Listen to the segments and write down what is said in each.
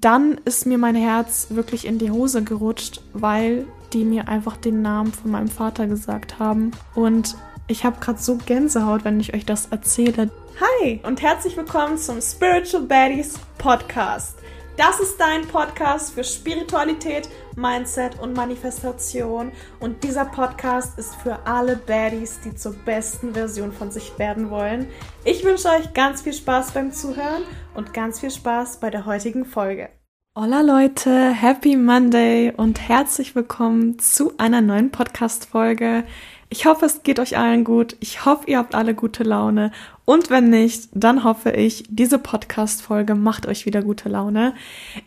dann ist mir mein Herz wirklich in die Hose gerutscht, weil die mir einfach den Namen von meinem Vater gesagt haben. Und ich habe gerade so Gänsehaut, wenn ich euch das erzähle. Hi und herzlich willkommen zum Spiritual Baddies Podcast. Das ist dein Podcast für Spiritualität, Mindset und Manifestation. Und dieser Podcast ist für alle Baddies, die zur besten Version von sich werden wollen. Ich wünsche euch ganz viel Spaß beim Zuhören und ganz viel Spaß bei der heutigen Folge. Hola Leute, Happy Monday und herzlich willkommen zu einer neuen Podcast-Folge. Ich hoffe, es geht euch allen gut. Ich hoffe, ihr habt alle gute Laune. Und wenn nicht, dann hoffe ich, diese Podcast-Folge macht euch wieder gute Laune.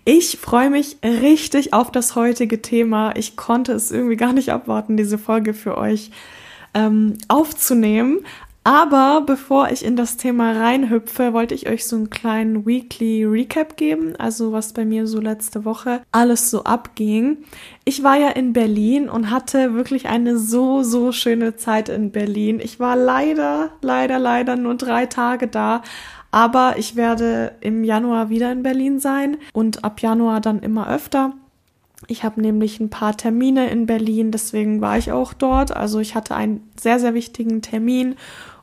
Ich freue mich richtig auf das heutige Thema. Ich konnte es irgendwie gar nicht abwarten, diese Folge für euch ähm, aufzunehmen. Aber bevor ich in das Thema reinhüpfe, wollte ich euch so einen kleinen Weekly Recap geben, also was bei mir so letzte Woche alles so abging. Ich war ja in Berlin und hatte wirklich eine so, so schöne Zeit in Berlin. Ich war leider, leider, leider nur drei Tage da. Aber ich werde im Januar wieder in Berlin sein und ab Januar dann immer öfter. Ich habe nämlich ein paar Termine in Berlin, deswegen war ich auch dort. Also ich hatte einen sehr, sehr wichtigen Termin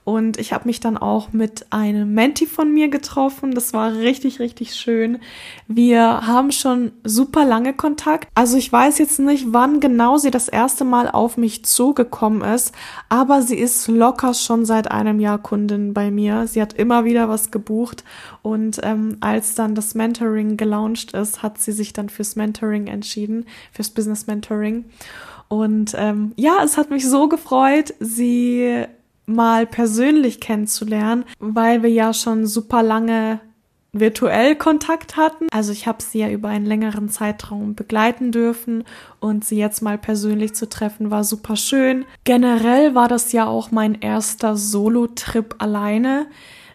und ich habe mich dann auch mit einem Menti von mir getroffen. Das war richtig, richtig schön. Wir haben schon super lange Kontakt. Also ich weiß jetzt nicht, wann genau sie das erste Mal auf mich zugekommen ist, aber sie ist locker schon seit einem Jahr Kundin bei mir. Sie hat immer wieder was gebucht und ähm, als dann das Mentoring gelauncht ist, hat sie sich dann fürs Mentoring entschieden, fürs Business Mentoring. Und ähm, ja, es hat mich so gefreut. Sie mal persönlich kennenzulernen, weil wir ja schon super lange virtuell Kontakt hatten. Also ich habe sie ja über einen längeren Zeitraum begleiten dürfen und sie jetzt mal persönlich zu treffen war super schön. Generell war das ja auch mein erster Solo-Trip alleine.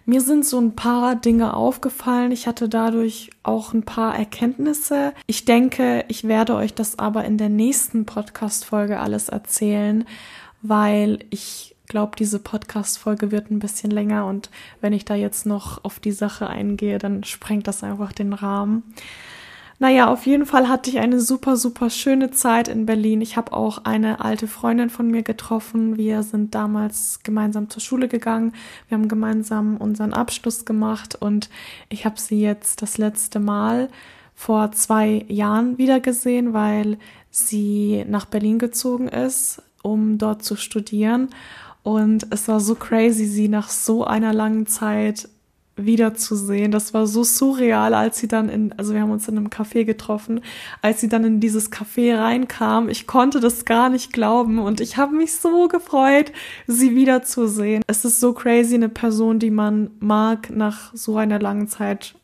Mir sind so ein paar Dinge aufgefallen. Ich hatte dadurch auch ein paar Erkenntnisse. Ich denke, ich werde euch das aber in der nächsten Podcast-Folge alles erzählen, weil ich glaube, diese Podcast-Folge wird ein bisschen länger und wenn ich da jetzt noch auf die Sache eingehe, dann sprengt das einfach den Rahmen. Naja, auf jeden Fall hatte ich eine super, super schöne Zeit in Berlin. Ich habe auch eine alte Freundin von mir getroffen. Wir sind damals gemeinsam zur Schule gegangen. Wir haben gemeinsam unseren Abschluss gemacht und ich habe sie jetzt das letzte Mal vor zwei Jahren wieder gesehen, weil sie nach Berlin gezogen ist, um dort zu studieren. Und es war so crazy, sie nach so einer langen Zeit wiederzusehen. Das war so surreal, als sie dann in, also wir haben uns in einem Café getroffen, als sie dann in dieses Café reinkam. Ich konnte das gar nicht glauben und ich habe mich so gefreut, sie wiederzusehen. Es ist so crazy, eine Person, die man mag, nach so einer langen Zeit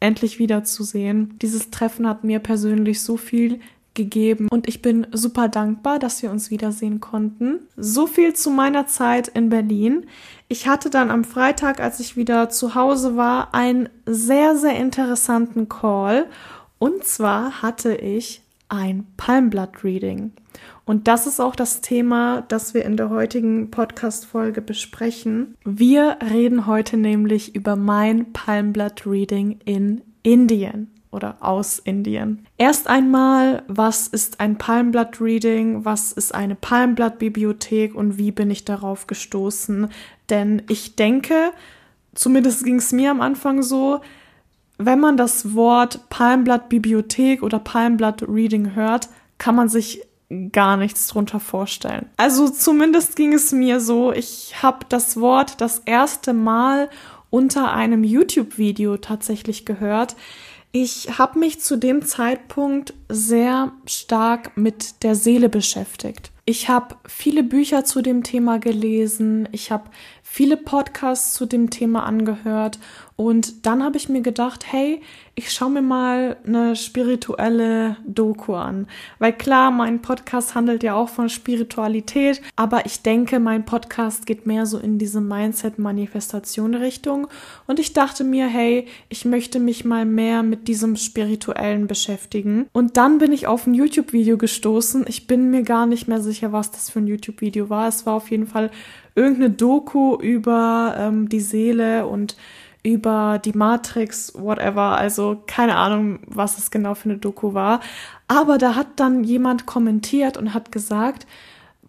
endlich wiederzusehen. Dieses Treffen hat mir persönlich so viel gegeben und ich bin super dankbar, dass wir uns wiedersehen konnten. So viel zu meiner Zeit in Berlin. Ich hatte dann am Freitag, als ich wieder zu Hause war, einen sehr, sehr interessanten Call. Und zwar hatte ich ein Palmblatt-Reading. Und das ist auch das Thema, das wir in der heutigen Podcast-Folge besprechen. Wir reden heute nämlich über mein Palmblatt-Reading in Indien oder aus Indien. Erst einmal, was ist ein Palmblatt-Reading? Was ist eine Palmblatt-Bibliothek und wie bin ich darauf gestoßen? Denn ich denke, zumindest ging es mir am Anfang so, wenn man das Wort Palmblatt-Bibliothek oder Palmblatt-Reading hört, kann man sich gar nichts drunter vorstellen. Also zumindest ging es mir so, ich habe das Wort das erste Mal unter einem YouTube-Video tatsächlich gehört. Ich habe mich zu dem Zeitpunkt sehr stark mit der Seele beschäftigt. Ich habe viele Bücher zu dem Thema gelesen, ich habe viele Podcasts zu dem Thema angehört und dann habe ich mir gedacht, hey, ich schaue mir mal eine spirituelle Doku an. Weil klar, mein Podcast handelt ja auch von Spiritualität, aber ich denke, mein Podcast geht mehr so in diese Mindset-Manifestation-Richtung. Und ich dachte mir, hey, ich möchte mich mal mehr mit diesem Spirituellen beschäftigen. Und dann bin ich auf ein YouTube-Video gestoßen. Ich bin mir gar nicht mehr sicher, was das für ein YouTube-Video war. Es war auf jeden Fall irgendeine Doku über ähm, die Seele und über die Matrix, whatever. Also keine Ahnung, was es genau für eine Doku war. Aber da hat dann jemand kommentiert und hat gesagt,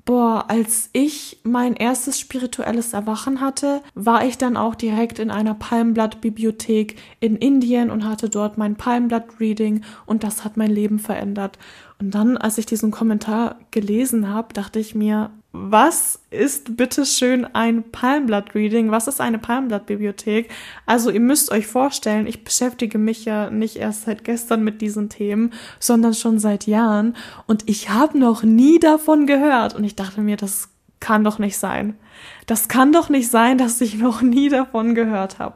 Boah, als ich mein erstes spirituelles Erwachen hatte, war ich dann auch direkt in einer Palmblatt-Bibliothek in Indien und hatte dort mein Palmblatt-Reading und das hat mein Leben verändert. Und dann, als ich diesen Kommentar gelesen habe, dachte ich mir, was ist bitteschön ein Palmblatt-Reading? Was ist eine Palmblatt-Bibliothek? Also ihr müsst euch vorstellen, ich beschäftige mich ja nicht erst seit gestern mit diesen Themen, sondern schon seit Jahren und ich habe noch nie davon gehört und ich dachte mir, das kann doch nicht sein. Das kann doch nicht sein, dass ich noch nie davon gehört habe.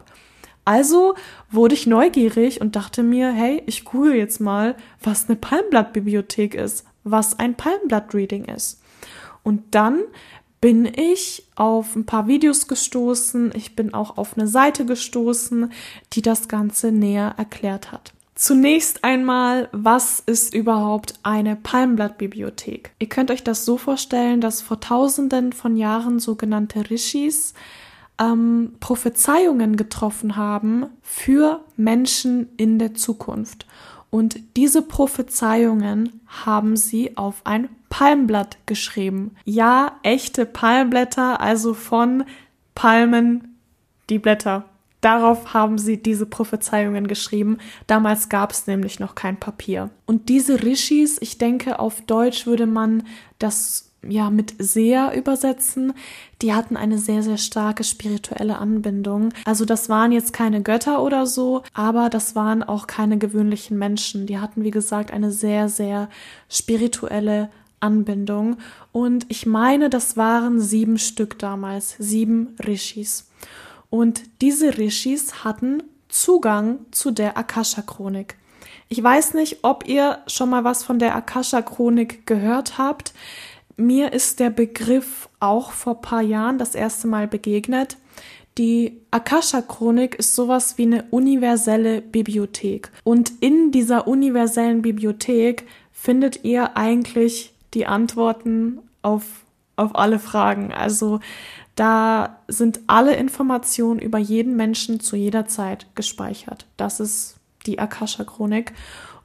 Also wurde ich neugierig und dachte mir, hey, ich google jetzt mal, was eine Palmblatt-Bibliothek ist, was ein Palmblatt-Reading ist. Und dann bin ich auf ein paar Videos gestoßen, ich bin auch auf eine Seite gestoßen, die das Ganze näher erklärt hat. Zunächst einmal, was ist überhaupt eine Palmblattbibliothek? Ihr könnt euch das so vorstellen, dass vor tausenden von Jahren sogenannte Rishis ähm, Prophezeiungen getroffen haben für Menschen in der Zukunft. Und diese Prophezeiungen haben sie auf ein Palmblatt geschrieben. Ja, echte Palmblätter, also von Palmen die Blätter. Darauf haben sie diese Prophezeiungen geschrieben. Damals gab es nämlich noch kein Papier. Und diese Rishis, ich denke, auf Deutsch würde man das ja mit sehr übersetzen, die hatten eine sehr, sehr starke spirituelle Anbindung. Also das waren jetzt keine Götter oder so, aber das waren auch keine gewöhnlichen Menschen. Die hatten, wie gesagt, eine sehr, sehr spirituelle Anbindung. Und ich meine, das waren sieben Stück damals, sieben Rishis. Und diese Rishis hatten Zugang zu der Akasha-Chronik. Ich weiß nicht, ob ihr schon mal was von der Akasha-Chronik gehört habt. Mir ist der Begriff auch vor paar Jahren das erste Mal begegnet. Die Akasha-Chronik ist sowas wie eine universelle Bibliothek. Und in dieser universellen Bibliothek findet ihr eigentlich die Antworten auf, auf alle Fragen. Also da sind alle Informationen über jeden Menschen zu jeder Zeit gespeichert. Das ist die Akasha-Chronik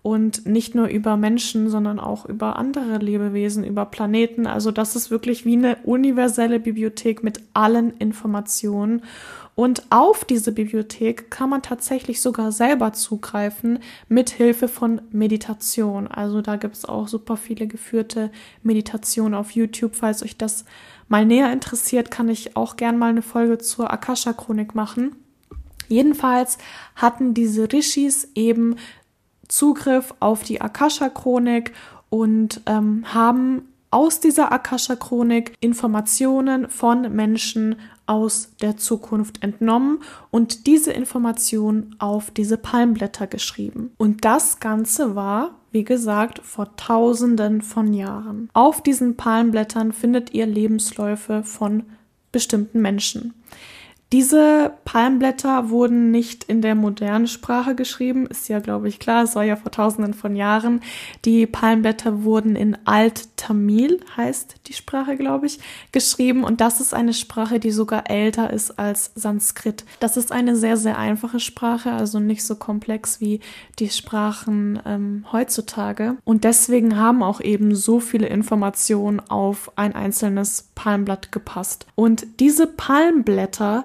und nicht nur über Menschen, sondern auch über andere Lebewesen, über Planeten. Also das ist wirklich wie eine universelle Bibliothek mit allen Informationen. Und auf diese Bibliothek kann man tatsächlich sogar selber zugreifen mit Hilfe von Meditation. Also da gibt es auch super viele geführte Meditationen auf YouTube. Falls euch das mal näher interessiert, kann ich auch gern mal eine Folge zur Akasha-Chronik machen. Jedenfalls hatten diese Rishis eben Zugriff auf die Akasha-Chronik und ähm, haben aus dieser Akasha-Chronik Informationen von Menschen aus der Zukunft entnommen und diese Informationen auf diese Palmblätter geschrieben. Und das Ganze war, wie gesagt, vor Tausenden von Jahren. Auf diesen Palmblättern findet ihr Lebensläufe von bestimmten Menschen. Diese Palmblätter wurden nicht in der modernen Sprache geschrieben, ist ja, glaube ich, klar, es war ja vor tausenden von Jahren. Die Palmblätter wurden in Alt-Tamil, heißt die Sprache, glaube ich, geschrieben und das ist eine Sprache, die sogar älter ist als Sanskrit. Das ist eine sehr, sehr einfache Sprache, also nicht so komplex wie die Sprachen ähm, heutzutage. Und deswegen haben auch eben so viele Informationen auf ein einzelnes Palmblatt gepasst. Und diese Palmblätter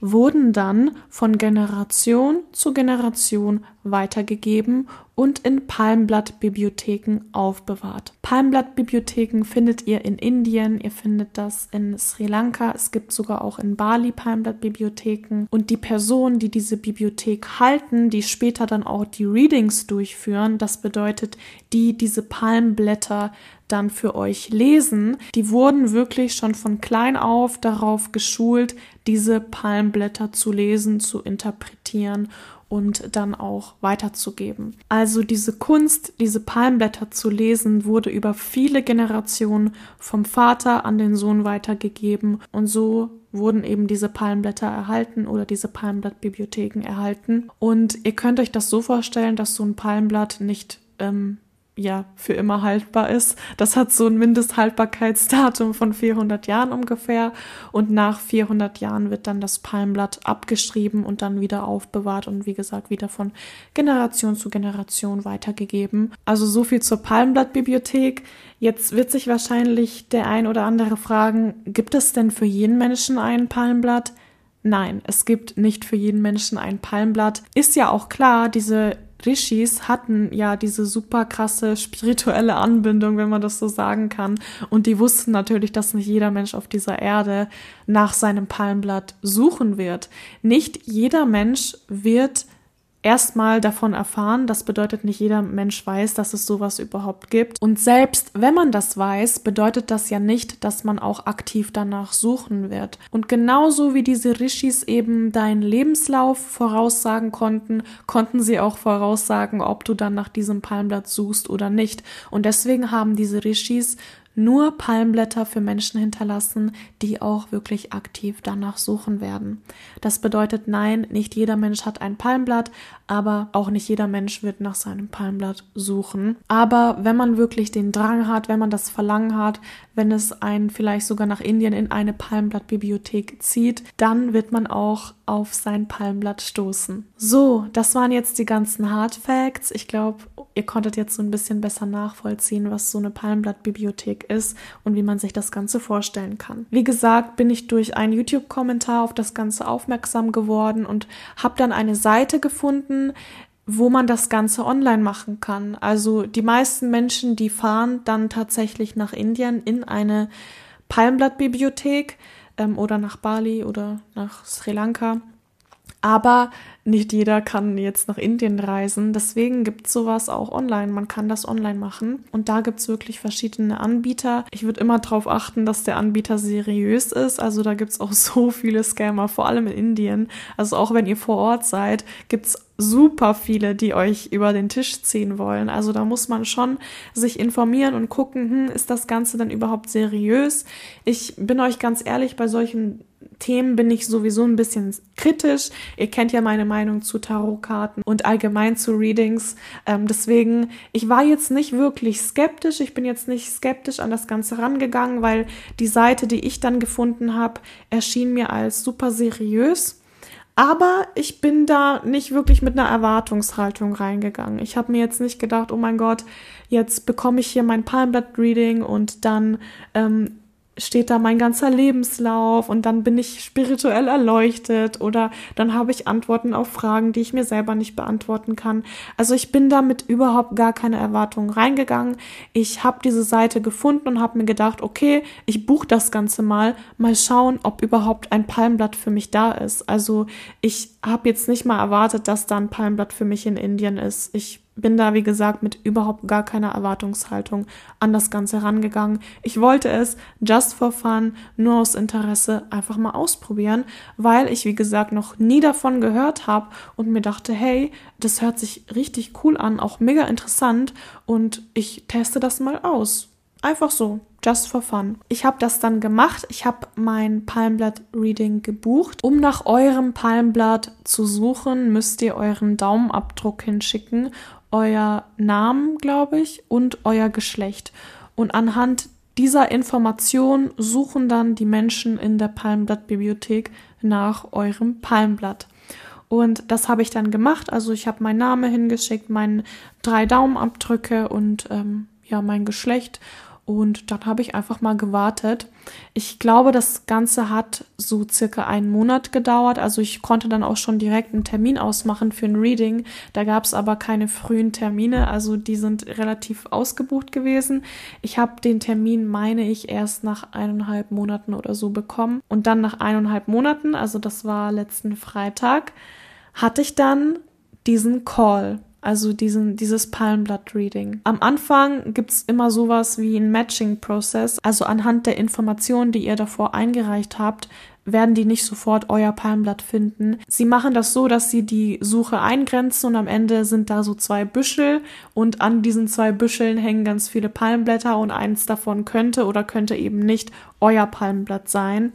wurden dann von Generation zu Generation weitergegeben und in Palmblattbibliotheken aufbewahrt. Palmblattbibliotheken findet ihr in Indien, ihr findet das in Sri Lanka, es gibt sogar auch in Bali Palmblattbibliotheken und die Personen, die diese Bibliothek halten, die später dann auch die Readings durchführen, das bedeutet, die diese Palmblätter dann für euch lesen, die wurden wirklich schon von klein auf darauf geschult, diese Palmblätter zu lesen, zu interpretieren und dann auch weiterzugeben. Also diese Kunst, diese Palmblätter zu lesen, wurde über viele Generationen vom Vater an den Sohn weitergegeben und so wurden eben diese Palmblätter erhalten oder diese Palmblattbibliotheken erhalten. Und ihr könnt euch das so vorstellen, dass so ein Palmblatt nicht ähm, ja für immer haltbar ist. Das hat so ein Mindesthaltbarkeitsdatum von 400 Jahren ungefähr und nach 400 Jahren wird dann das Palmblatt abgeschrieben und dann wieder aufbewahrt und wie gesagt wieder von Generation zu Generation weitergegeben. Also so viel zur Palmblattbibliothek. Jetzt wird sich wahrscheinlich der ein oder andere fragen, gibt es denn für jeden Menschen ein Palmblatt? Nein, es gibt nicht für jeden Menschen ein Palmblatt. Ist ja auch klar, diese Rishis hatten ja diese super krasse spirituelle Anbindung, wenn man das so sagen kann. Und die wussten natürlich, dass nicht jeder Mensch auf dieser Erde nach seinem Palmblatt suchen wird. Nicht jeder Mensch wird erstmal davon erfahren. Das bedeutet, nicht jeder Mensch weiß, dass es sowas überhaupt gibt. Und selbst wenn man das weiß, bedeutet das ja nicht, dass man auch aktiv danach suchen wird. Und genauso wie diese Rishis eben deinen Lebenslauf voraussagen konnten, konnten sie auch voraussagen, ob du dann nach diesem Palmblatt suchst oder nicht. Und deswegen haben diese Rishis nur Palmblätter für Menschen hinterlassen, die auch wirklich aktiv danach suchen werden. Das bedeutet, nein, nicht jeder Mensch hat ein Palmblatt, aber auch nicht jeder Mensch wird nach seinem Palmblatt suchen. Aber wenn man wirklich den Drang hat, wenn man das Verlangen hat, wenn es einen vielleicht sogar nach Indien in eine Palmblattbibliothek zieht, dann wird man auch auf sein Palmblatt stoßen. So, das waren jetzt die ganzen Hard Facts. Ich glaube, ihr konntet jetzt so ein bisschen besser nachvollziehen, was so eine Palmblattbibliothek ist und wie man sich das Ganze vorstellen kann. Wie gesagt, bin ich durch einen YouTube-Kommentar auf das Ganze aufmerksam geworden und habe dann eine Seite gefunden, wo man das Ganze online machen kann. Also die meisten Menschen, die fahren dann tatsächlich nach Indien in eine Palmblattbibliothek ähm, oder nach Bali oder nach Sri Lanka. Aber nicht jeder kann jetzt nach Indien reisen. Deswegen gibt es sowas auch online. Man kann das online machen. Und da gibt es wirklich verschiedene Anbieter. Ich würde immer darauf achten, dass der Anbieter seriös ist. Also da gibt es auch so viele Scammer, vor allem in Indien. Also auch wenn ihr vor Ort seid, gibt es super viele, die euch über den Tisch ziehen wollen. Also da muss man schon sich informieren und gucken, hm, ist das Ganze denn überhaupt seriös? Ich bin euch ganz ehrlich, bei solchen Themen bin ich sowieso ein bisschen kritisch. Ihr kennt ja meine Meinung zu Tarotkarten und allgemein zu Readings. Ähm, deswegen, ich war jetzt nicht wirklich skeptisch. Ich bin jetzt nicht skeptisch an das Ganze rangegangen, weil die Seite, die ich dann gefunden habe, erschien mir als super seriös. Aber ich bin da nicht wirklich mit einer Erwartungshaltung reingegangen. Ich habe mir jetzt nicht gedacht, oh mein Gott, jetzt bekomme ich hier mein Palmblatt-Reading und dann ähm, steht da mein ganzer Lebenslauf und dann bin ich spirituell erleuchtet oder dann habe ich Antworten auf Fragen, die ich mir selber nicht beantworten kann. Also ich bin da mit überhaupt gar keine Erwartungen reingegangen. Ich habe diese Seite gefunden und habe mir gedacht, okay, ich buche das Ganze mal, mal schauen, ob überhaupt ein Palmblatt für mich da ist. Also ich habe jetzt nicht mal erwartet, dass da ein Palmblatt für mich in Indien ist. Ich bin da, wie gesagt, mit überhaupt gar keiner Erwartungshaltung an das Ganze rangegangen. Ich wollte es just for fun, nur aus Interesse einfach mal ausprobieren, weil ich, wie gesagt, noch nie davon gehört habe und mir dachte, hey, das hört sich richtig cool an, auch mega interessant und ich teste das mal aus. Einfach so, just for fun. Ich habe das dann gemacht. Ich habe mein Palmblatt-Reading gebucht. Um nach eurem Palmblatt zu suchen, müsst ihr euren Daumenabdruck hinschicken euer Namen, glaube ich, und euer Geschlecht. Und anhand dieser Information suchen dann die Menschen in der Palmblatt-Bibliothek nach eurem Palmblatt. Und das habe ich dann gemacht. Also ich habe meinen Namen hingeschickt, meine drei Daumenabdrücke und ähm, ja mein Geschlecht und dann habe ich einfach mal gewartet. Ich glaube, das Ganze hat so circa einen Monat gedauert. Also ich konnte dann auch schon direkt einen Termin ausmachen für ein Reading. Da gab es aber keine frühen Termine. Also die sind relativ ausgebucht gewesen. Ich habe den Termin, meine ich, erst nach eineinhalb Monaten oder so bekommen. Und dann nach eineinhalb Monaten, also das war letzten Freitag, hatte ich dann diesen Call also diesen, dieses Palmblatt-Reading. Am Anfang gibt's immer sowas wie ein Matching-Prozess, also anhand der Informationen, die ihr davor eingereicht habt, werden die nicht sofort euer Palmblatt finden. Sie machen das so, dass sie die Suche eingrenzen und am Ende sind da so zwei Büschel und an diesen zwei Büscheln hängen ganz viele Palmblätter und eins davon könnte oder könnte eben nicht euer Palmblatt sein.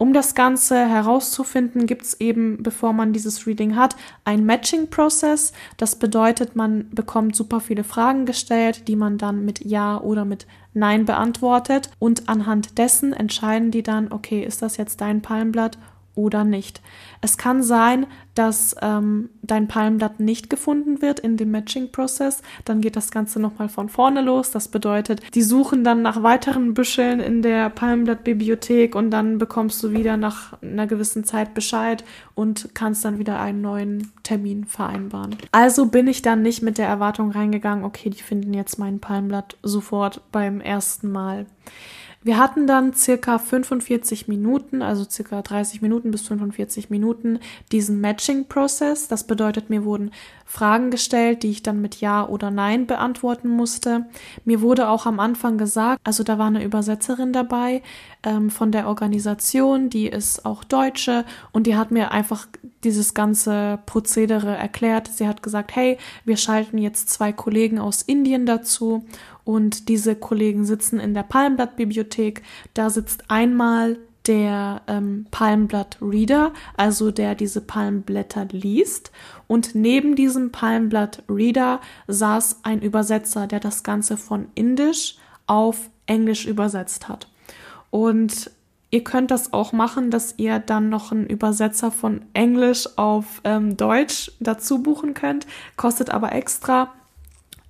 Um das Ganze herauszufinden, gibt es eben, bevor man dieses Reading hat, ein Matching-Prozess. Das bedeutet, man bekommt super viele Fragen gestellt, die man dann mit Ja oder mit Nein beantwortet. Und anhand dessen entscheiden die dann, okay, ist das jetzt dein Palmblatt oder nicht. Es kann sein, dass ähm, dein Palmblatt nicht gefunden wird in dem Matching-Prozess. Dann geht das Ganze nochmal von vorne los. Das bedeutet, die suchen dann nach weiteren Büscheln in der Palmblatt-Bibliothek und dann bekommst du wieder nach einer gewissen Zeit Bescheid und kannst dann wieder einen neuen Termin vereinbaren. Also bin ich dann nicht mit der Erwartung reingegangen, okay, die finden jetzt mein Palmblatt sofort beim ersten Mal. Wir hatten dann circa 45 Minuten, also circa 30 Minuten bis 45 Minuten diesen Matching-Prozess. Das bedeutet, mir wurden Fragen gestellt, die ich dann mit Ja oder Nein beantworten musste. Mir wurde auch am Anfang gesagt, also da war eine Übersetzerin dabei ähm, von der Organisation, die ist auch Deutsche und die hat mir einfach dieses ganze Prozedere erklärt. Sie hat gesagt, hey, wir schalten jetzt zwei Kollegen aus Indien dazu und diese Kollegen sitzen in der Palmblatt-Bibliothek. Da sitzt einmal der ähm, Palmblatt-Reader, also der diese Palmblätter liest. Und neben diesem Palmblatt-Reader saß ein Übersetzer, der das Ganze von Indisch auf Englisch übersetzt hat. Und ihr könnt das auch machen, dass ihr dann noch einen Übersetzer von Englisch auf ähm, Deutsch dazu buchen könnt, kostet aber extra.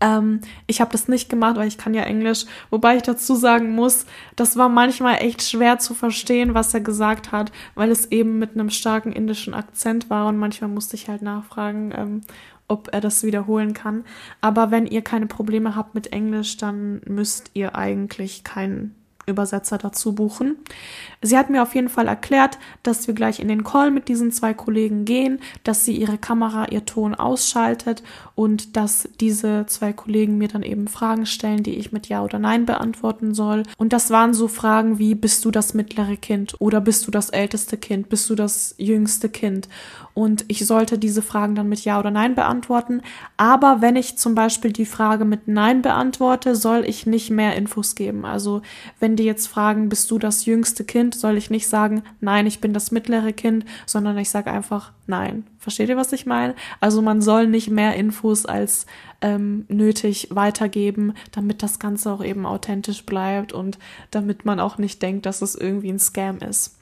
Ähm, ich habe das nicht gemacht, weil ich kann ja Englisch. Wobei ich dazu sagen muss, das war manchmal echt schwer zu verstehen, was er gesagt hat, weil es eben mit einem starken indischen Akzent war und manchmal musste ich halt nachfragen, ähm, ob er das wiederholen kann. Aber wenn ihr keine Probleme habt mit Englisch, dann müsst ihr eigentlich keinen Übersetzer dazu buchen. Sie hat mir auf jeden Fall erklärt, dass wir gleich in den Call mit diesen zwei Kollegen gehen, dass sie ihre Kamera, ihr Ton ausschaltet und dass diese zwei Kollegen mir dann eben Fragen stellen, die ich mit Ja oder Nein beantworten soll. Und das waren so Fragen wie, bist du das mittlere Kind oder bist du das älteste Kind, bist du das jüngste Kind? Und ich sollte diese Fragen dann mit Ja oder Nein beantworten. Aber wenn ich zum Beispiel die Frage mit Nein beantworte, soll ich nicht mehr Infos geben. Also wenn die jetzt fragen, bist du das jüngste Kind, soll ich nicht sagen, nein, ich bin das mittlere Kind, sondern ich sage einfach nein. Versteht ihr, was ich meine? Also man soll nicht mehr Infos als ähm, nötig weitergeben, damit das Ganze auch eben authentisch bleibt und damit man auch nicht denkt, dass es irgendwie ein Scam ist.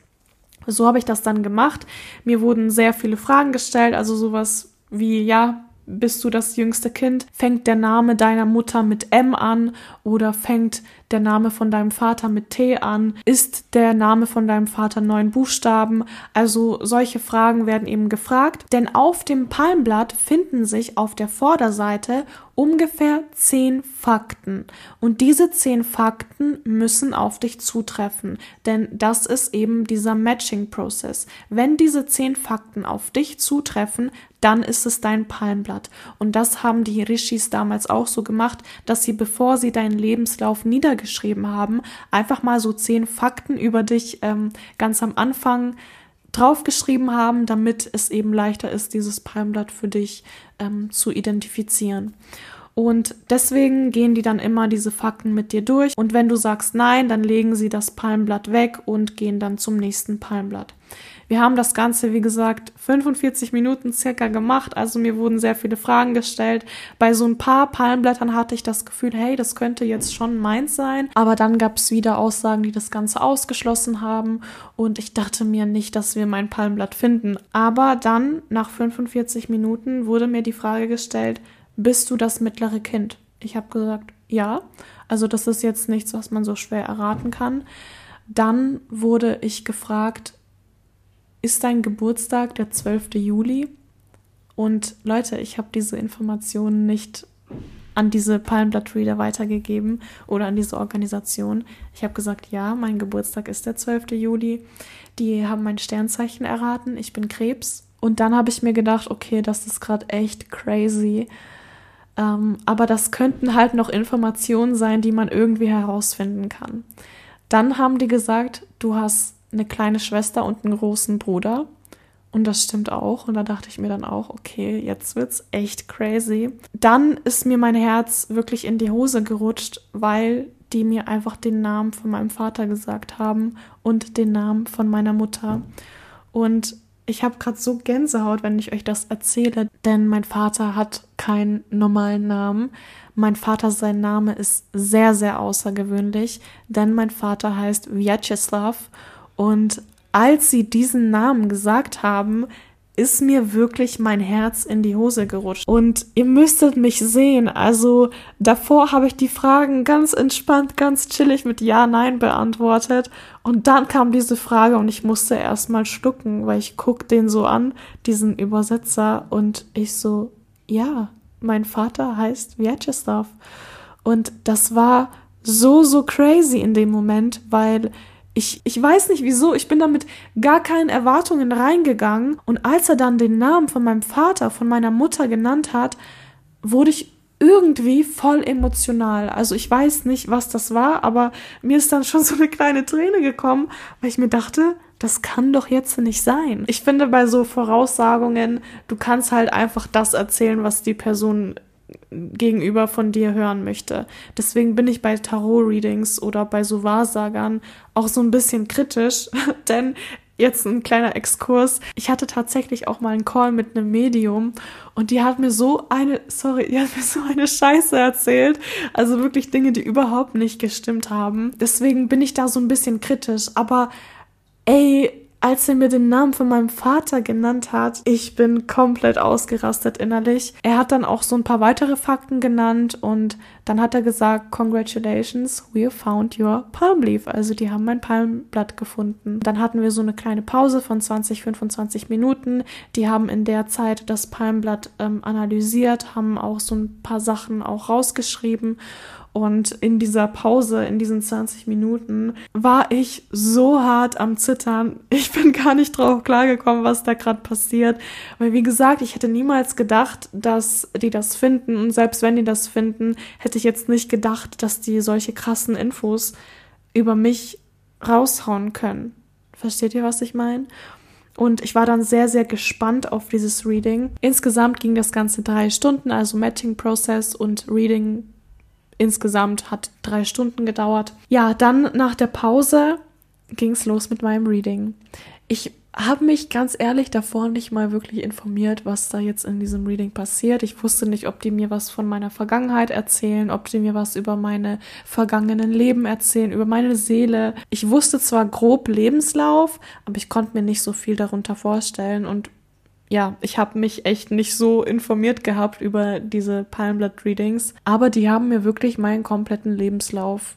So habe ich das dann gemacht. Mir wurden sehr viele Fragen gestellt, also sowas wie, ja, bist du das jüngste Kind? Fängt der Name deiner Mutter mit M an oder fängt der Name von deinem Vater mit T an? Ist der Name von deinem Vater neun Buchstaben? Also solche Fragen werden eben gefragt, denn auf dem Palmblatt finden sich auf der Vorderseite ungefähr zehn Fakten. Und diese zehn Fakten müssen auf dich zutreffen, denn das ist eben dieser Matching-Prozess. Wenn diese zehn Fakten auf dich zutreffen, dann ist es dein Palmblatt. Und das haben die Rishis damals auch so gemacht, dass sie, bevor sie deinen Lebenslauf niedergeschrieben haben, einfach mal so zehn Fakten über dich ähm, ganz am Anfang draufgeschrieben haben, damit es eben leichter ist, dieses Palmblatt für dich ähm, zu identifizieren. Und deswegen gehen die dann immer diese Fakten mit dir durch. Und wenn du sagst nein, dann legen sie das Palmblatt weg und gehen dann zum nächsten Palmblatt. Wir haben das Ganze, wie gesagt, 45 Minuten circa gemacht. Also mir wurden sehr viele Fragen gestellt. Bei so ein paar Palmblättern hatte ich das Gefühl, hey, das könnte jetzt schon meins sein. Aber dann gab es wieder Aussagen, die das Ganze ausgeschlossen haben. Und ich dachte mir nicht, dass wir mein Palmblatt finden. Aber dann, nach 45 Minuten, wurde mir die Frage gestellt, bist du das mittlere Kind? Ich habe gesagt, ja. Also das ist jetzt nichts, was man so schwer erraten kann. Dann wurde ich gefragt, ist dein Geburtstag der 12. Juli? Und Leute, ich habe diese Informationen nicht an diese Palmblatt-Reader weitergegeben oder an diese Organisation. Ich habe gesagt, ja, mein Geburtstag ist der 12. Juli. Die haben mein Sternzeichen erraten. Ich bin Krebs. Und dann habe ich mir gedacht, okay, das ist gerade echt crazy. Ähm, aber das könnten halt noch Informationen sein, die man irgendwie herausfinden kann. Dann haben die gesagt, du hast eine kleine Schwester und einen großen Bruder. Und das stimmt auch. Und da dachte ich mir dann auch, okay, jetzt wird's echt crazy. Dann ist mir mein Herz wirklich in die Hose gerutscht, weil die mir einfach den Namen von meinem Vater gesagt haben und den Namen von meiner Mutter. Und ich habe gerade so Gänsehaut, wenn ich euch das erzähle, denn mein Vater hat keinen normalen Namen. Mein Vater, sein Name ist sehr, sehr außergewöhnlich, denn mein Vater heißt Vyacheslav. Und als sie diesen Namen gesagt haben, ist mir wirklich mein Herz in die Hose gerutscht. Und ihr müsstet mich sehen. Also davor habe ich die Fragen ganz entspannt, ganz chillig mit Ja, Nein beantwortet. Und dann kam diese Frage und ich musste erstmal schlucken, weil ich guck den so an, diesen Übersetzer, und ich so, ja, mein Vater heißt Vyacheslav. Und das war so, so crazy in dem Moment, weil ich, ich weiß nicht wieso, ich bin da mit gar keinen Erwartungen reingegangen. Und als er dann den Namen von meinem Vater, von meiner Mutter genannt hat, wurde ich irgendwie voll emotional. Also ich weiß nicht, was das war, aber mir ist dann schon so eine kleine Träne gekommen, weil ich mir dachte, das kann doch jetzt nicht sein. Ich finde bei so Voraussagungen, du kannst halt einfach das erzählen, was die Person gegenüber von dir hören möchte. Deswegen bin ich bei Tarot-Readings oder bei so Wahrsagern auch so ein bisschen kritisch, denn jetzt ein kleiner Exkurs. Ich hatte tatsächlich auch mal einen Call mit einem Medium und die hat mir so eine, sorry, die hat mir so eine Scheiße erzählt. Also wirklich Dinge, die überhaupt nicht gestimmt haben. Deswegen bin ich da so ein bisschen kritisch. Aber ey, als er mir den Namen von meinem Vater genannt hat, ich bin komplett ausgerastet innerlich. Er hat dann auch so ein paar weitere Fakten genannt und dann hat er gesagt, Congratulations, we found your palm leaf. Also die haben mein Palmblatt gefunden. Dann hatten wir so eine kleine Pause von 20, 25 Minuten. Die haben in der Zeit das Palmblatt ähm, analysiert, haben auch so ein paar Sachen auch rausgeschrieben und in dieser Pause, in diesen 20 Minuten, war ich so hart am Zittern. Ich bin gar nicht drauf klargekommen, was da gerade passiert. Weil, wie gesagt, ich hätte niemals gedacht, dass die das finden. Und selbst wenn die das finden, hätte ich jetzt nicht gedacht, dass die solche krassen Infos über mich raushauen können. Versteht ihr, was ich meine? Und ich war dann sehr, sehr gespannt auf dieses Reading. Insgesamt ging das Ganze drei Stunden, also Matching-Prozess und Reading Insgesamt hat drei Stunden gedauert. Ja, dann nach der Pause ging es los mit meinem Reading. Ich habe mich ganz ehrlich davor nicht mal wirklich informiert, was da jetzt in diesem Reading passiert. Ich wusste nicht, ob die mir was von meiner Vergangenheit erzählen, ob die mir was über meine vergangenen Leben erzählen, über meine Seele. Ich wusste zwar grob Lebenslauf, aber ich konnte mir nicht so viel darunter vorstellen und ja, ich habe mich echt nicht so informiert gehabt über diese Palmblatt-Readings, aber die haben mir wirklich meinen kompletten Lebenslauf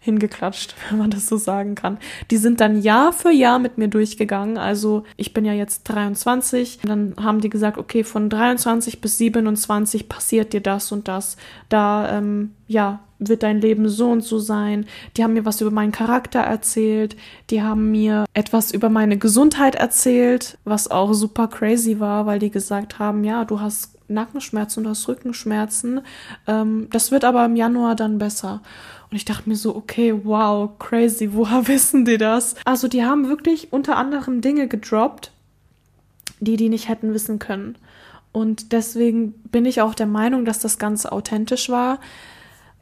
hingeklatscht, wenn man das so sagen kann. Die sind dann Jahr für Jahr mit mir durchgegangen. Also ich bin ja jetzt 23. Dann haben die gesagt, okay, von 23 bis 27 passiert dir das und das. Da, ähm, ja, wird dein Leben so und so sein. Die haben mir was über meinen Charakter erzählt. Die haben mir etwas über meine Gesundheit erzählt, was auch super crazy war, weil die gesagt haben, ja, du hast Nackenschmerzen, du hast Rückenschmerzen. Ähm, das wird aber im Januar dann besser. Und ich dachte mir so, okay, wow, crazy, woher wissen die das? Also die haben wirklich unter anderem Dinge gedroppt, die die nicht hätten wissen können. Und deswegen bin ich auch der Meinung, dass das Ganze authentisch war.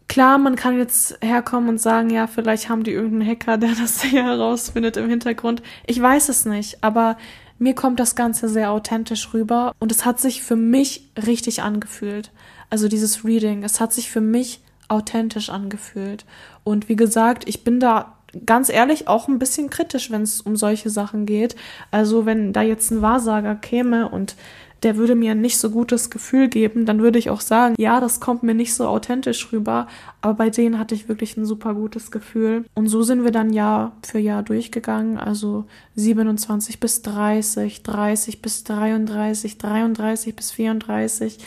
Klar, man kann jetzt herkommen und sagen, ja, vielleicht haben die irgendeinen Hacker, der das hier herausfindet im Hintergrund. Ich weiß es nicht, aber mir kommt das Ganze sehr authentisch rüber und es hat sich für mich richtig angefühlt. Also dieses Reading, es hat sich für mich authentisch angefühlt. Und wie gesagt, ich bin da ganz ehrlich auch ein bisschen kritisch, wenn es um solche Sachen geht. Also wenn da jetzt ein Wahrsager käme und der würde mir ein nicht so gutes Gefühl geben, dann würde ich auch sagen, ja, das kommt mir nicht so authentisch rüber, aber bei denen hatte ich wirklich ein super gutes Gefühl. Und so sind wir dann Jahr für Jahr durchgegangen, also 27 bis 30, 30 bis 33, 33 bis 34.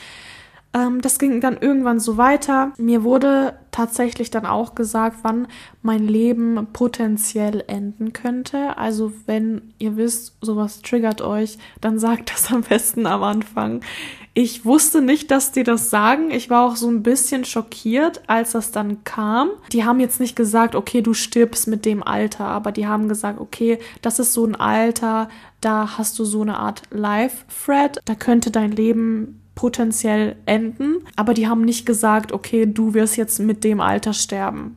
Ähm, das ging dann irgendwann so weiter. Mir wurde tatsächlich dann auch gesagt, wann mein Leben potenziell enden könnte. Also wenn ihr wisst, sowas triggert euch, dann sagt das am besten am Anfang. Ich wusste nicht, dass die das sagen. Ich war auch so ein bisschen schockiert, als das dann kam. Die haben jetzt nicht gesagt, okay, du stirbst mit dem Alter, aber die haben gesagt, okay, das ist so ein Alter, da hast du so eine Art Life-Thread, da könnte dein Leben potenziell enden, aber die haben nicht gesagt, okay, du wirst jetzt mit dem Alter sterben.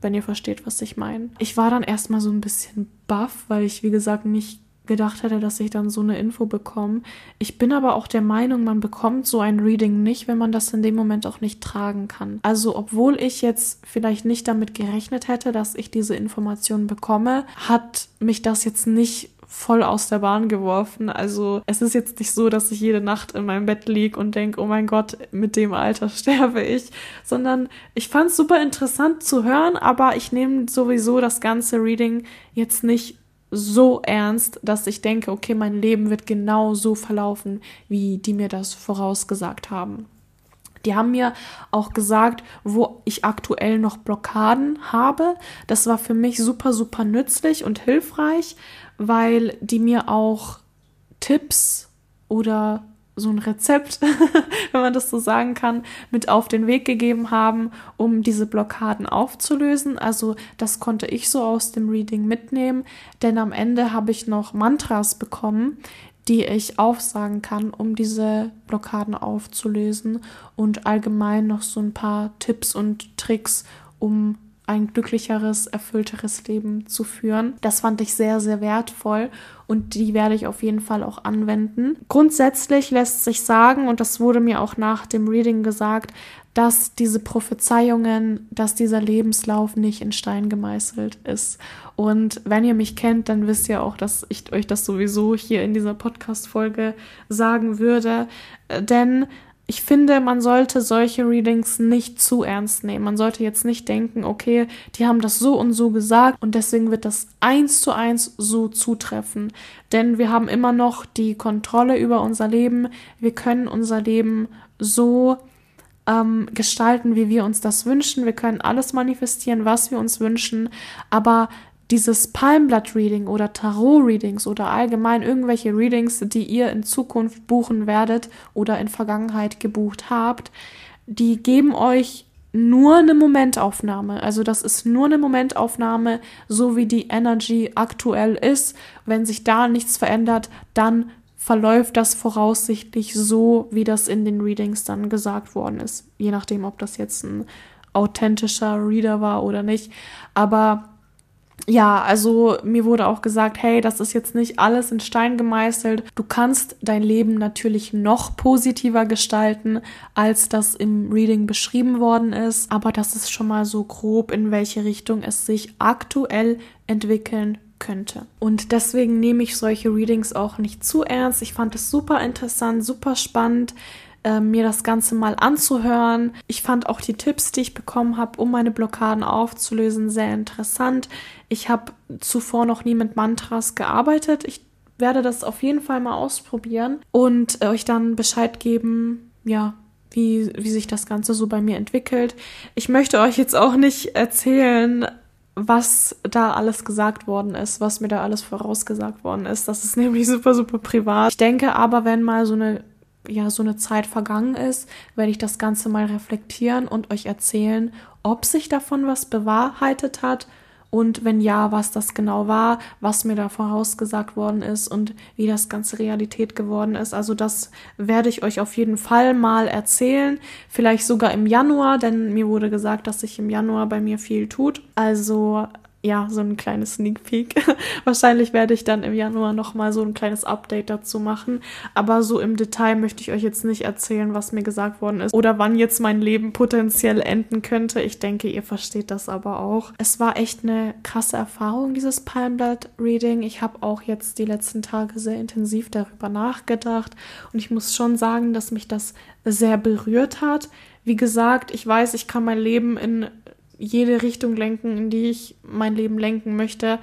wenn ihr versteht, was ich meine. Ich war dann erstmal so ein bisschen baff, weil ich, wie gesagt, nicht gedacht hätte, dass ich dann so eine Info bekomme. Ich bin aber auch der Meinung, man bekommt so ein Reading nicht, wenn man das in dem Moment auch nicht tragen kann. Also obwohl ich jetzt vielleicht nicht damit gerechnet hätte, dass ich diese Information bekomme, hat mich das jetzt nicht voll aus der Bahn geworfen. Also es ist jetzt nicht so, dass ich jede Nacht in meinem Bett liege und denke, oh mein Gott, mit dem Alter sterbe ich, sondern ich fand es super interessant zu hören, aber ich nehme sowieso das ganze Reading jetzt nicht so ernst, dass ich denke, okay, mein Leben wird genau so verlaufen, wie die mir das vorausgesagt haben. Die haben mir auch gesagt, wo ich aktuell noch Blockaden habe. Das war für mich super, super nützlich und hilfreich, weil die mir auch Tipps oder so ein Rezept, wenn man das so sagen kann, mit auf den Weg gegeben haben, um diese Blockaden aufzulösen. Also das konnte ich so aus dem Reading mitnehmen, denn am Ende habe ich noch Mantras bekommen, die ich aufsagen kann, um diese Blockaden aufzulösen und allgemein noch so ein paar Tipps und Tricks, um ein glücklicheres, erfüllteres Leben zu führen. Das fand ich sehr, sehr wertvoll und die werde ich auf jeden Fall auch anwenden. Grundsätzlich lässt sich sagen, und das wurde mir auch nach dem Reading gesagt, dass diese Prophezeiungen, dass dieser Lebenslauf nicht in Stein gemeißelt ist. Und wenn ihr mich kennt, dann wisst ihr auch, dass ich euch das sowieso hier in dieser Podcast-Folge sagen würde. Denn ich finde, man sollte solche Readings nicht zu ernst nehmen. Man sollte jetzt nicht denken, okay, die haben das so und so gesagt und deswegen wird das eins zu eins so zutreffen. Denn wir haben immer noch die Kontrolle über unser Leben. Wir können unser Leben so ähm, gestalten, wie wir uns das wünschen. Wir können alles manifestieren, was wir uns wünschen. Aber dieses Palmblatt-Reading oder Tarot-Readings oder allgemein irgendwelche Readings, die ihr in Zukunft buchen werdet oder in Vergangenheit gebucht habt, die geben euch nur eine Momentaufnahme. Also das ist nur eine Momentaufnahme, so wie die Energy aktuell ist. Wenn sich da nichts verändert, dann verläuft das voraussichtlich so, wie das in den Readings dann gesagt worden ist. Je nachdem, ob das jetzt ein authentischer Reader war oder nicht. Aber ja, also mir wurde auch gesagt, hey, das ist jetzt nicht alles in Stein gemeißelt. Du kannst dein Leben natürlich noch positiver gestalten, als das im Reading beschrieben worden ist. Aber das ist schon mal so grob, in welche Richtung es sich aktuell entwickeln könnte. Und deswegen nehme ich solche Readings auch nicht zu ernst. Ich fand es super interessant, super spannend äh, mir das Ganze mal anzuhören. Ich fand auch die Tipps, die ich bekommen habe, um meine Blockaden aufzulösen, sehr interessant. Ich habe zuvor noch nie mit Mantras gearbeitet. Ich werde das auf jeden Fall mal ausprobieren und äh, euch dann Bescheid geben, ja, wie, wie sich das Ganze so bei mir entwickelt. Ich möchte euch jetzt auch nicht erzählen, was da alles gesagt worden ist, was mir da alles vorausgesagt worden ist. Das ist nämlich super, super privat. Ich denke aber, wenn mal so eine ja so eine Zeit vergangen ist, werde ich das Ganze mal reflektieren und euch erzählen, ob sich davon was bewahrheitet hat und wenn ja, was das genau war, was mir da vorausgesagt worden ist und wie das Ganze Realität geworden ist. Also das werde ich euch auf jeden Fall mal erzählen, vielleicht sogar im Januar, denn mir wurde gesagt, dass sich im Januar bei mir viel tut. Also ja, so ein kleines Sneak Peek. Wahrscheinlich werde ich dann im Januar nochmal so ein kleines Update dazu machen. Aber so im Detail möchte ich euch jetzt nicht erzählen, was mir gesagt worden ist oder wann jetzt mein Leben potenziell enden könnte. Ich denke, ihr versteht das aber auch. Es war echt eine krasse Erfahrung, dieses Palmblatt-Reading. Ich habe auch jetzt die letzten Tage sehr intensiv darüber nachgedacht und ich muss schon sagen, dass mich das sehr berührt hat. Wie gesagt, ich weiß, ich kann mein Leben in jede Richtung lenken, in die ich mein Leben lenken möchte.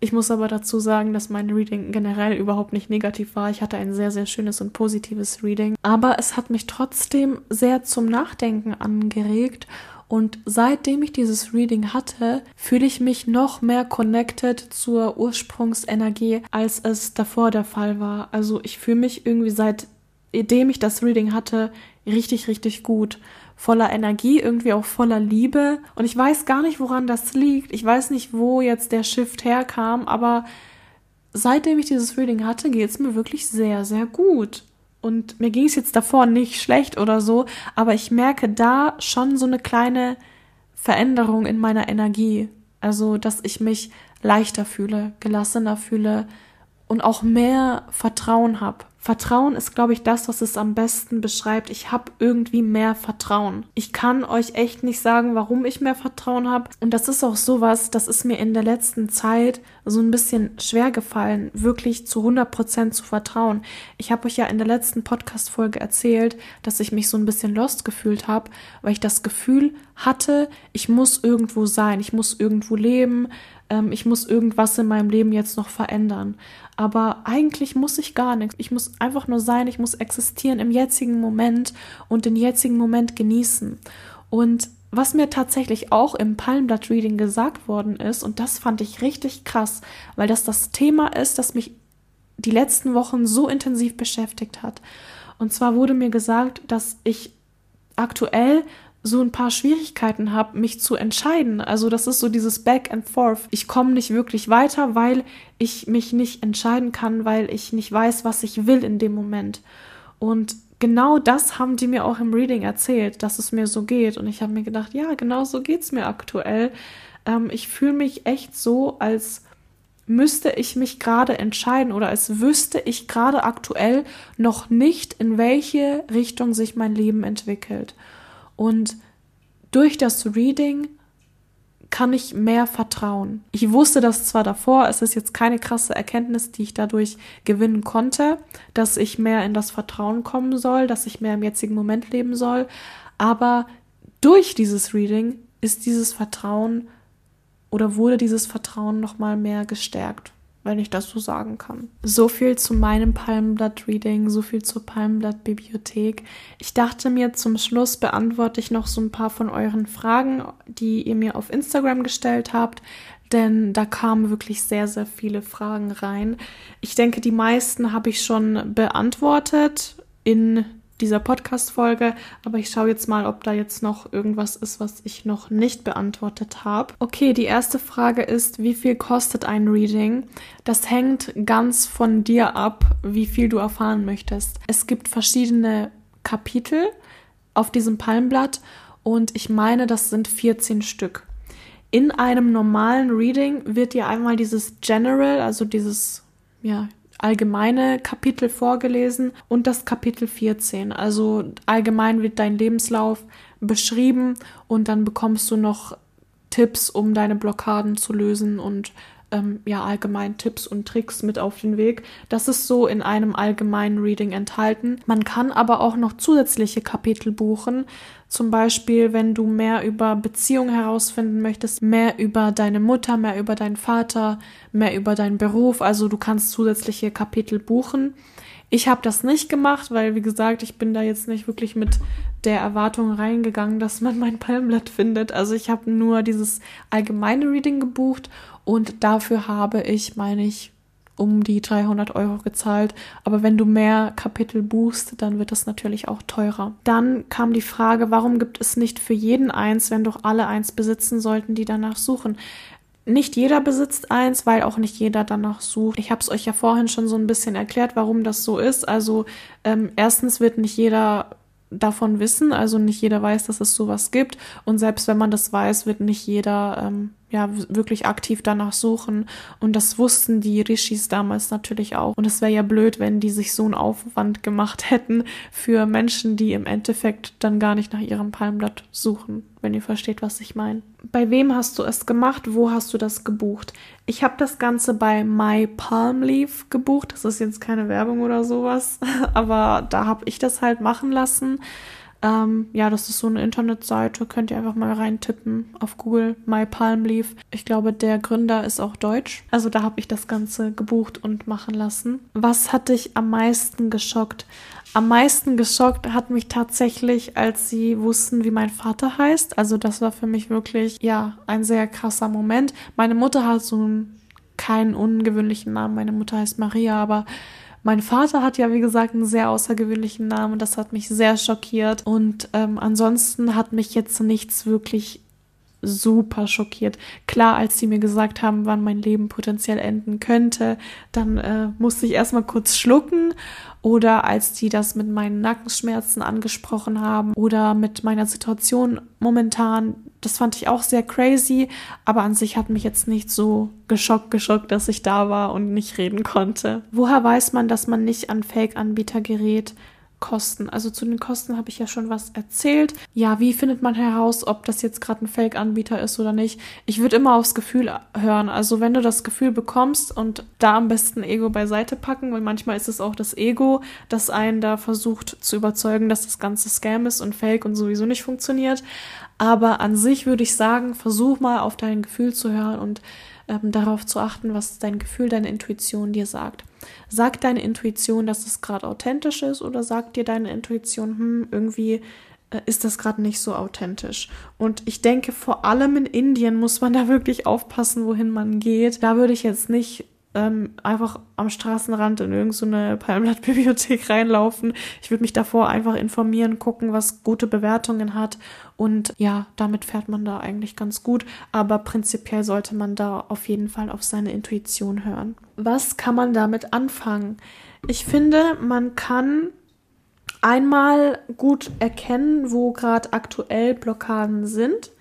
Ich muss aber dazu sagen, dass mein Reading generell überhaupt nicht negativ war. Ich hatte ein sehr, sehr schönes und positives Reading. Aber es hat mich trotzdem sehr zum Nachdenken angeregt. Und seitdem ich dieses Reading hatte, fühle ich mich noch mehr connected zur Ursprungsenergie, als es davor der Fall war. Also ich fühle mich irgendwie seitdem ich das Reading hatte, richtig, richtig gut voller Energie, irgendwie auch voller Liebe. Und ich weiß gar nicht, woran das liegt. Ich weiß nicht, wo jetzt der Shift herkam, aber seitdem ich dieses Reading hatte, geht es mir wirklich sehr, sehr gut. Und mir ging es jetzt davor nicht schlecht oder so, aber ich merke da schon so eine kleine Veränderung in meiner Energie. Also, dass ich mich leichter fühle, gelassener fühle und auch mehr Vertrauen habe. Vertrauen ist, glaube ich, das, was es am besten beschreibt. Ich habe irgendwie mehr Vertrauen. Ich kann euch echt nicht sagen, warum ich mehr Vertrauen habe. Und das ist auch sowas, das ist mir in der letzten Zeit so ein bisschen schwer gefallen, wirklich zu 100 Prozent zu vertrauen. Ich habe euch ja in der letzten Podcast-Folge erzählt, dass ich mich so ein bisschen lost gefühlt habe, weil ich das Gefühl hatte, ich muss irgendwo sein, ich muss irgendwo leben, ähm, ich muss irgendwas in meinem Leben jetzt noch verändern. Aber eigentlich muss ich gar nichts. Ich muss einfach nur sein, ich muss existieren im jetzigen Moment und den jetzigen Moment genießen. Und was mir tatsächlich auch im Palmblatt Reading gesagt worden ist, und das fand ich richtig krass, weil das das Thema ist, das mich die letzten Wochen so intensiv beschäftigt hat. Und zwar wurde mir gesagt, dass ich aktuell so ein paar Schwierigkeiten habe, mich zu entscheiden. Also das ist so dieses Back and Forth. Ich komme nicht wirklich weiter, weil ich mich nicht entscheiden kann, weil ich nicht weiß, was ich will in dem Moment. Und genau das haben die mir auch im Reading erzählt, dass es mir so geht. Und ich habe mir gedacht, ja, genau so geht's mir aktuell. Ähm, ich fühle mich echt so, als müsste ich mich gerade entscheiden oder als wüsste ich gerade aktuell noch nicht, in welche Richtung sich mein Leben entwickelt. Und durch das Reading kann ich mehr vertrauen. Ich wusste das zwar davor, es ist jetzt keine krasse Erkenntnis, die ich dadurch gewinnen konnte, dass ich mehr in das Vertrauen kommen soll, dass ich mehr im jetzigen Moment leben soll, aber durch dieses Reading ist dieses Vertrauen oder wurde dieses Vertrauen noch mal mehr gestärkt wenn ich das so sagen kann. So viel zu meinem Palmblatt-Reading, so viel zur Palmblatt-Bibliothek. Ich dachte mir, zum Schluss beantworte ich noch so ein paar von euren Fragen, die ihr mir auf Instagram gestellt habt, denn da kamen wirklich sehr, sehr viele Fragen rein. Ich denke, die meisten habe ich schon beantwortet in dieser Podcast-Folge, aber ich schaue jetzt mal, ob da jetzt noch irgendwas ist, was ich noch nicht beantwortet habe. Okay, die erste Frage ist, wie viel kostet ein Reading? Das hängt ganz von dir ab, wie viel du erfahren möchtest. Es gibt verschiedene Kapitel auf diesem Palmblatt und ich meine, das sind 14 Stück. In einem normalen Reading wird dir einmal dieses General, also dieses ja, allgemeine Kapitel vorgelesen und das Kapitel 14. Also allgemein wird dein Lebenslauf beschrieben und dann bekommst du noch Tipps, um deine Blockaden zu lösen und ähm, ja allgemein Tipps und Tricks mit auf den Weg. Das ist so in einem allgemeinen Reading enthalten. Man kann aber auch noch zusätzliche Kapitel buchen. Zum Beispiel, wenn du mehr über Beziehungen herausfinden möchtest, mehr über deine Mutter, mehr über deinen Vater, mehr über deinen Beruf. Also du kannst zusätzliche Kapitel buchen. Ich habe das nicht gemacht, weil, wie gesagt, ich bin da jetzt nicht wirklich mit der Erwartung reingegangen, dass man mein Palmblatt findet. Also ich habe nur dieses allgemeine Reading gebucht und dafür habe ich, meine ich, um die 300 Euro gezahlt. Aber wenn du mehr Kapitel buchst, dann wird das natürlich auch teurer. Dann kam die Frage, warum gibt es nicht für jeden eins, wenn doch alle eins besitzen sollten, die danach suchen? Nicht jeder besitzt eins, weil auch nicht jeder danach sucht. Ich habe es euch ja vorhin schon so ein bisschen erklärt, warum das so ist. Also ähm, erstens wird nicht jeder davon wissen, also nicht jeder weiß, dass es sowas gibt. Und selbst wenn man das weiß, wird nicht jeder ähm, ja wirklich aktiv danach suchen. Und das wussten die Rishis damals natürlich auch. Und es wäre ja blöd, wenn die sich so einen Aufwand gemacht hätten für Menschen, die im Endeffekt dann gar nicht nach ihrem Palmblatt suchen, wenn ihr versteht, was ich meine. Bei wem hast du es gemacht? Wo hast du das gebucht? Ich habe das Ganze bei My Palm Leaf gebucht. Das ist jetzt keine Werbung oder sowas, aber da habe ich das halt machen lassen. Ähm, ja, das ist so eine Internetseite, könnt ihr einfach mal reintippen auf Google, My Palm Leaf. Ich glaube, der Gründer ist auch deutsch. Also da habe ich das Ganze gebucht und machen lassen. Was hat dich am meisten geschockt? Am meisten geschockt hat mich tatsächlich, als sie wussten, wie mein Vater heißt. Also das war für mich wirklich, ja, ein sehr krasser Moment. Meine Mutter hat so einen, keinen ungewöhnlichen Namen. Meine Mutter heißt Maria, aber mein Vater hat ja, wie gesagt, einen sehr außergewöhnlichen Namen. Das hat mich sehr schockiert. Und ähm, ansonsten hat mich jetzt nichts wirklich super schockiert. Klar, als sie mir gesagt haben, wann mein Leben potenziell enden könnte, dann äh, musste ich erstmal kurz schlucken. Oder als die das mit meinen Nackenschmerzen angesprochen haben oder mit meiner Situation momentan, Das fand ich auch sehr crazy, aber an sich hat mich jetzt nicht so geschockt, geschockt, dass ich da war und nicht reden konnte. Woher weiß man, dass man nicht an Fake-Anbieter gerät? Kosten. Also zu den Kosten habe ich ja schon was erzählt. Ja, wie findet man heraus, ob das jetzt gerade ein Fake-Anbieter ist oder nicht? Ich würde immer aufs Gefühl hören. Also wenn du das Gefühl bekommst und da am besten Ego beiseite packen, weil manchmal ist es auch das Ego, das einen da versucht zu überzeugen, dass das ganze Scam ist und Fake und sowieso nicht funktioniert. Aber an sich würde ich sagen, versuch mal auf dein Gefühl zu hören und ähm, darauf zu achten, was dein Gefühl, deine Intuition dir sagt. Sagt deine Intuition, dass es gerade authentisch ist oder sagt dir deine Intuition, hm, irgendwie äh, ist das gerade nicht so authentisch. Und ich denke, vor allem in Indien muss man da wirklich aufpassen, wohin man geht. Da würde ich jetzt nicht ähm, einfach am Straßenrand in irgendeine so Palmblatt-Bibliothek reinlaufen. Ich würde mich davor einfach informieren, gucken, was gute Bewertungen hat. Und ja, damit fährt man da eigentlich ganz gut. Aber prinzipiell sollte man da auf jeden Fall auf seine Intuition hören. Was kann man damit anfangen? Ich finde, man kann einmal gut erkennen, wo gerade aktuell Blockaden sind.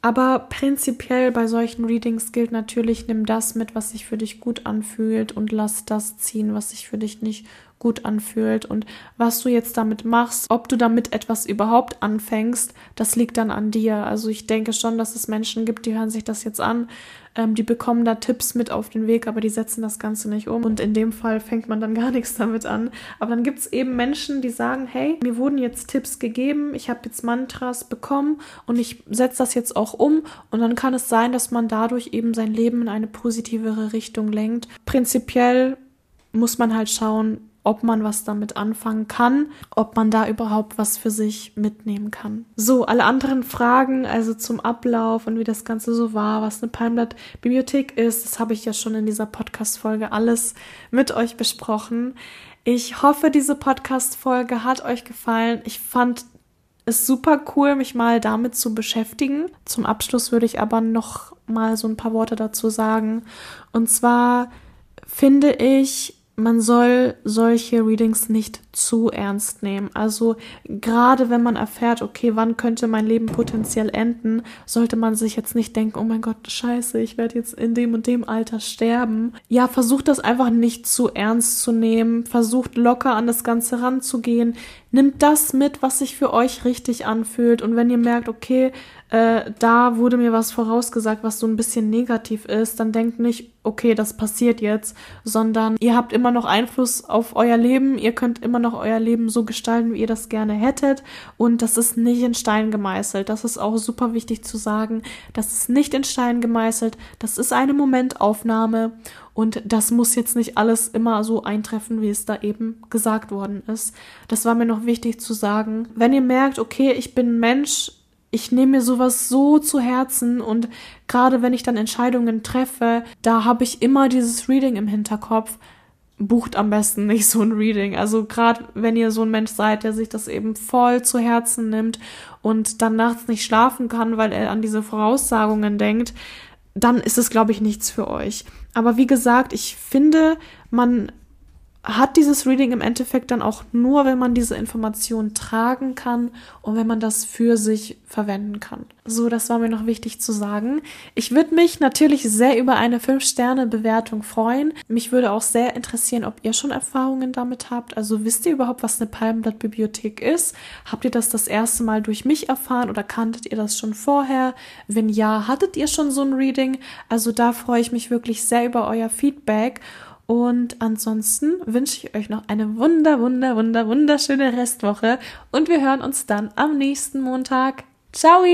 Aber prinzipiell bei solchen Readings gilt natürlich, nimm das mit, was sich für dich gut anfühlt und lass das ziehen, was sich für dich nicht gut anfühlt und was du jetzt damit machst, ob du damit etwas überhaupt anfängst, das liegt dann an dir. Also ich denke schon, dass es Menschen gibt, die hören sich das jetzt an, ähm, die bekommen da Tipps mit auf den Weg, aber die setzen das Ganze nicht um und in dem Fall fängt man dann gar nichts damit an. Aber dann gibt es eben Menschen, die sagen, hey, mir wurden jetzt Tipps gegeben, ich habe jetzt Mantras bekommen und ich setze das jetzt auch um und dann kann es sein, dass man dadurch eben sein Leben in eine positivere Richtung lenkt. Prinzipiell muss man halt schauen, ob man was damit anfangen kann, ob man da überhaupt was für sich mitnehmen kann. So, alle anderen Fragen, also zum Ablauf und wie das Ganze so war, was eine Palmblatt-Bibliothek ist, das habe ich ja schon in dieser Podcast-Folge alles mit euch besprochen. Ich hoffe, diese Podcast-Folge hat euch gefallen. Ich fand es super cool, mich mal damit zu beschäftigen. Zum Abschluss würde ich aber noch mal so ein paar Worte dazu sagen. Und zwar finde ich, man soll solche Readings nicht zu ernst nehmen. Also gerade wenn man erfährt, okay, wann könnte mein Leben potenziell enden, sollte man sich jetzt nicht denken, oh mein Gott, scheiße, ich werde jetzt in dem und dem Alter sterben. Ja, versucht das einfach nicht zu ernst zu nehmen, versucht locker an das Ganze ranzugehen, nimmt das mit, was sich für euch richtig anfühlt und wenn ihr merkt, okay, äh, da wurde mir was vorausgesagt, was so ein bisschen negativ ist, dann denkt nicht, okay, das passiert jetzt, sondern ihr habt immer noch Einfluss auf euer Leben, ihr könnt immer noch euer Leben so gestalten, wie ihr das gerne hättet und das ist nicht in Stein gemeißelt. Das ist auch super wichtig zu sagen, das ist nicht in Stein gemeißelt, das ist eine Momentaufnahme und das muss jetzt nicht alles immer so eintreffen, wie es da eben gesagt worden ist. Das war mir noch wichtig zu sagen. Wenn ihr merkt, okay, ich bin Mensch, ich nehme mir sowas so zu Herzen und gerade wenn ich dann Entscheidungen treffe, da habe ich immer dieses Reading im Hinterkopf. Bucht am besten nicht so ein Reading. Also gerade wenn ihr so ein Mensch seid, der sich das eben voll zu Herzen nimmt und dann nachts nicht schlafen kann, weil er an diese Voraussagungen denkt, dann ist es, glaube ich, nichts für euch. Aber wie gesagt, ich finde, man hat dieses Reading im Endeffekt dann auch nur, wenn man diese Information tragen kann und wenn man das für sich verwenden kann. So, das war mir noch wichtig zu sagen. Ich würde mich natürlich sehr über eine 5-Sterne-Bewertung freuen. Mich würde auch sehr interessieren, ob ihr schon Erfahrungen damit habt. Also wisst ihr überhaupt, was eine Palmblatt-Bibliothek ist? Habt ihr das das erste Mal durch mich erfahren oder kanntet ihr das schon vorher? Wenn ja, hattet ihr schon so ein Reading? Also da freue ich mich wirklich sehr über euer Feedback. Und ansonsten wünsche ich euch noch eine wunder, wunder, wunder, wunderschöne Restwoche und wir hören uns dann am nächsten Montag. Ciao!